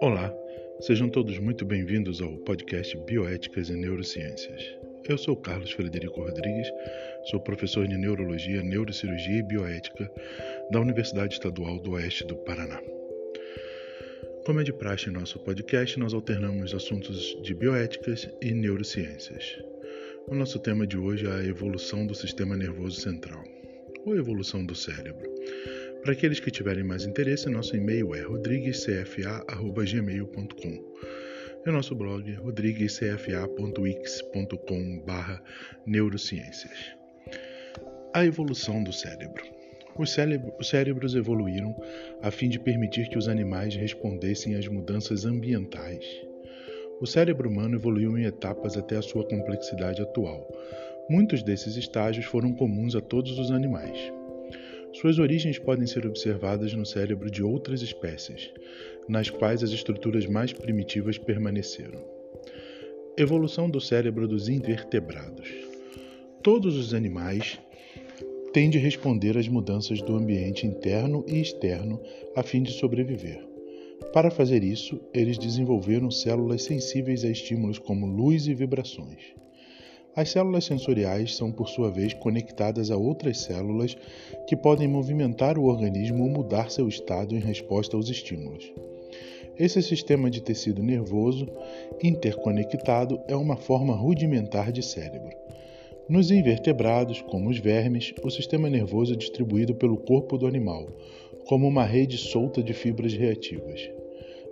Olá, sejam todos muito bem-vindos ao podcast Bioéticas e Neurociências. Eu sou Carlos Frederico Rodrigues, sou professor de Neurologia, Neurocirurgia e Bioética da Universidade Estadual do Oeste do Paraná. Como é de praxe em nosso podcast, nós alternamos assuntos de bioéticas e neurociências. O nosso tema de hoje é a evolução do sistema nervoso central, ou evolução do cérebro. Para aqueles que tiverem mais interesse, nosso e-mail é rodriguescfa.gmail.com e o nosso blog rodriguescfa.wix.com neurociências. A evolução do cérebro. Os, os cérebros evoluíram a fim de permitir que os animais respondessem às mudanças ambientais. O cérebro humano evoluiu em etapas até a sua complexidade atual. Muitos desses estágios foram comuns a todos os animais. Suas origens podem ser observadas no cérebro de outras espécies, nas quais as estruturas mais primitivas permaneceram. Evolução do cérebro dos invertebrados. Todos os animais têm de responder às mudanças do ambiente interno e externo a fim de sobreviver. Para fazer isso, eles desenvolveram células sensíveis a estímulos como luz e vibrações. As células sensoriais são, por sua vez, conectadas a outras células que podem movimentar o organismo ou mudar seu estado em resposta aos estímulos. Esse sistema de tecido nervoso interconectado é uma forma rudimentar de cérebro. Nos invertebrados, como os vermes, o sistema nervoso é distribuído pelo corpo do animal, como uma rede solta de fibras reativas.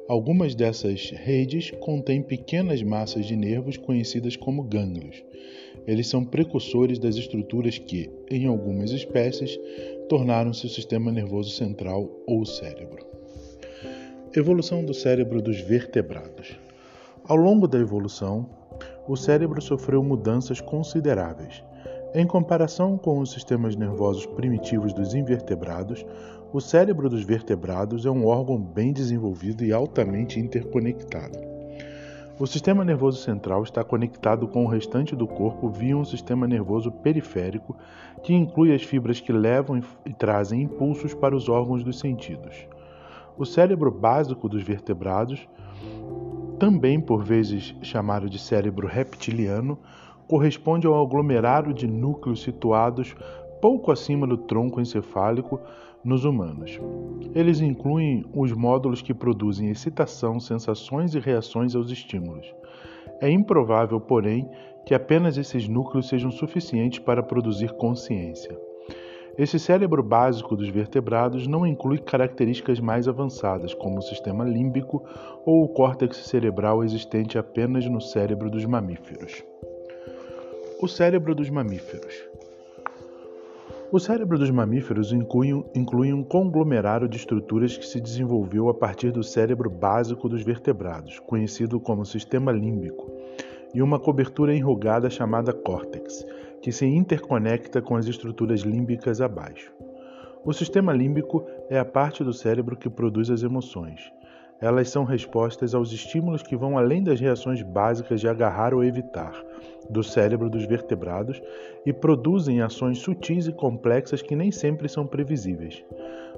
Algumas dessas redes contêm pequenas massas de nervos conhecidas como gânglios. Eles são precursores das estruturas que, em algumas espécies, tornaram-se o sistema nervoso central ou cérebro. Evolução do cérebro dos vertebrados. Ao longo da evolução, o cérebro sofreu mudanças consideráveis. Em comparação com os sistemas nervosos primitivos dos invertebrados, o cérebro dos vertebrados é um órgão bem desenvolvido e altamente interconectado. O sistema nervoso central está conectado com o restante do corpo via um sistema nervoso periférico que inclui as fibras que levam e trazem impulsos para os órgãos dos sentidos. O cérebro básico dos vertebrados, também por vezes chamado de cérebro reptiliano, corresponde ao aglomerado de núcleos situados pouco acima do tronco encefálico nos humanos. Eles incluem os módulos que produzem excitação, sensações e reações aos estímulos. É improvável, porém, que apenas esses núcleos sejam suficientes para produzir consciência. Esse cérebro básico dos vertebrados não inclui características mais avançadas, como o sistema límbico ou o córtex cerebral existente apenas no cérebro dos mamíferos. O cérebro dos mamíferos. O cérebro dos mamíferos inclui, inclui, um conglomerado de estruturas que se desenvolveu a partir do cérebro básico dos vertebrados, conhecido como sistema límbico, e uma cobertura enrugada chamada córtex, que se interconecta com as estruturas límbicas abaixo. O sistema límbico é a parte do cérebro que produz as emoções. Elas são respostas aos estímulos que vão além das reações básicas de agarrar ou evitar, do cérebro dos vertebrados e produzem ações sutis e complexas que nem sempre são previsíveis.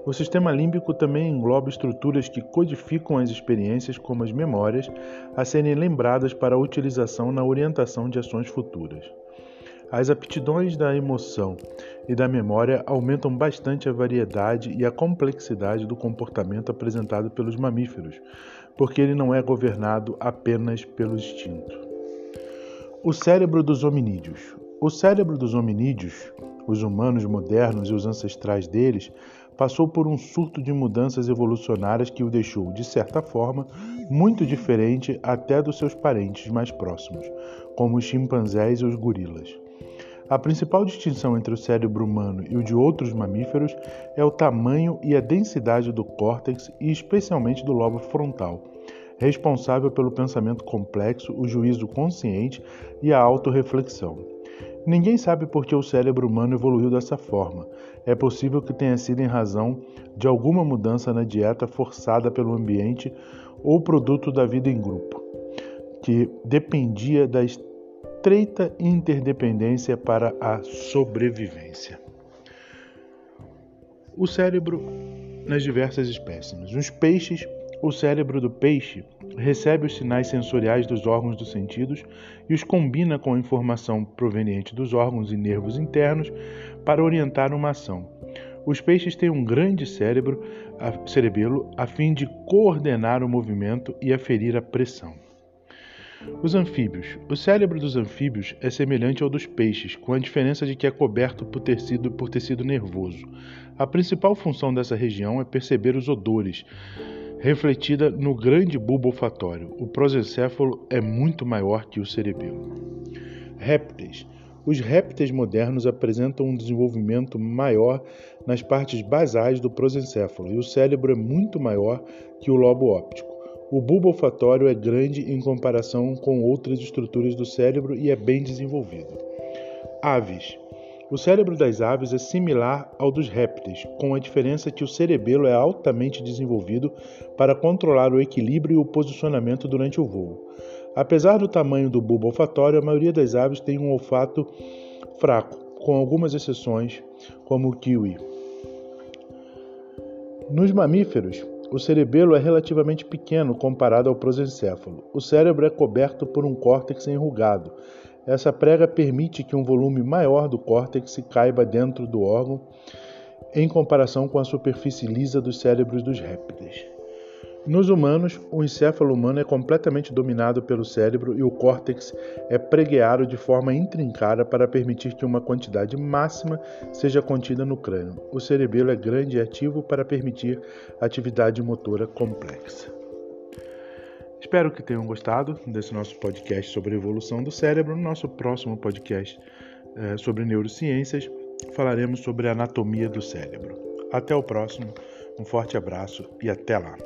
O sistema límbico também engloba estruturas que codificam as experiências como as memórias a serem lembradas para utilização na orientação de ações futuras. As aptidões da emoção e da memória aumentam bastante a variedade e a complexidade do comportamento apresentado pelos mamíferos, porque ele não é governado apenas pelo instinto. O cérebro dos hominídeos. O cérebro dos hominídeos, os humanos modernos e os ancestrais deles, passou por um surto de mudanças evolucionárias que o deixou, de certa forma, muito diferente até dos seus parentes mais próximos, como os chimpanzés e os gorilas. A principal distinção entre o cérebro humano e o de outros mamíferos é o tamanho e a densidade do córtex e especialmente do lobo frontal responsável pelo pensamento complexo, o juízo consciente e a autorreflexão. Ninguém sabe por que o cérebro humano evoluiu dessa forma. É possível que tenha sido em razão de alguma mudança na dieta forçada pelo ambiente ou produto da vida em grupo, que dependia da estreita interdependência para a sobrevivência. O cérebro nas diversas espécies. Nos peixes, o cérebro do peixe recebe os sinais sensoriais dos órgãos dos sentidos e os combina com a informação proveniente dos órgãos e nervos internos para orientar uma ação. Os peixes têm um grande cérebro cerebelo a fim de coordenar o movimento e aferir a pressão. Os anfíbios. O cérebro dos anfíbios é semelhante ao dos peixes, com a diferença de que é coberto por tecido, por tecido nervoso. A principal função dessa região é perceber os odores, refletida no grande bulbo olfatório. O prosencéfalo é muito maior que o cerebelo. Répteis. Os répteis modernos apresentam um desenvolvimento maior nas partes basais do prosencéfalo e o cérebro é muito maior que o lobo óptico. O bulbo olfatório é grande em comparação com outras estruturas do cérebro e é bem desenvolvido. Aves. O cérebro das aves é similar ao dos répteis, com a diferença que o cerebelo é altamente desenvolvido para controlar o equilíbrio e o posicionamento durante o voo. Apesar do tamanho do bulbo olfatório, a maioria das aves tem um olfato fraco, com algumas exceções, como o kiwi. Nos mamíferos, o cerebelo é relativamente pequeno comparado ao prosencéfalo. O cérebro é coberto por um córtex enrugado, essa prega permite que um volume maior do córtex caiba dentro do órgão em comparação com a superfície lisa dos cérebros dos répteis. Nos humanos, o encéfalo humano é completamente dominado pelo cérebro e o córtex é pregueado de forma intrincada para permitir que uma quantidade máxima seja contida no crânio. O cerebelo é grande e ativo para permitir atividade motora complexa. Espero que tenham gostado desse nosso podcast sobre a evolução do cérebro. No nosso próximo podcast é, sobre neurociências, falaremos sobre a anatomia do cérebro. Até o próximo, um forte abraço e até lá!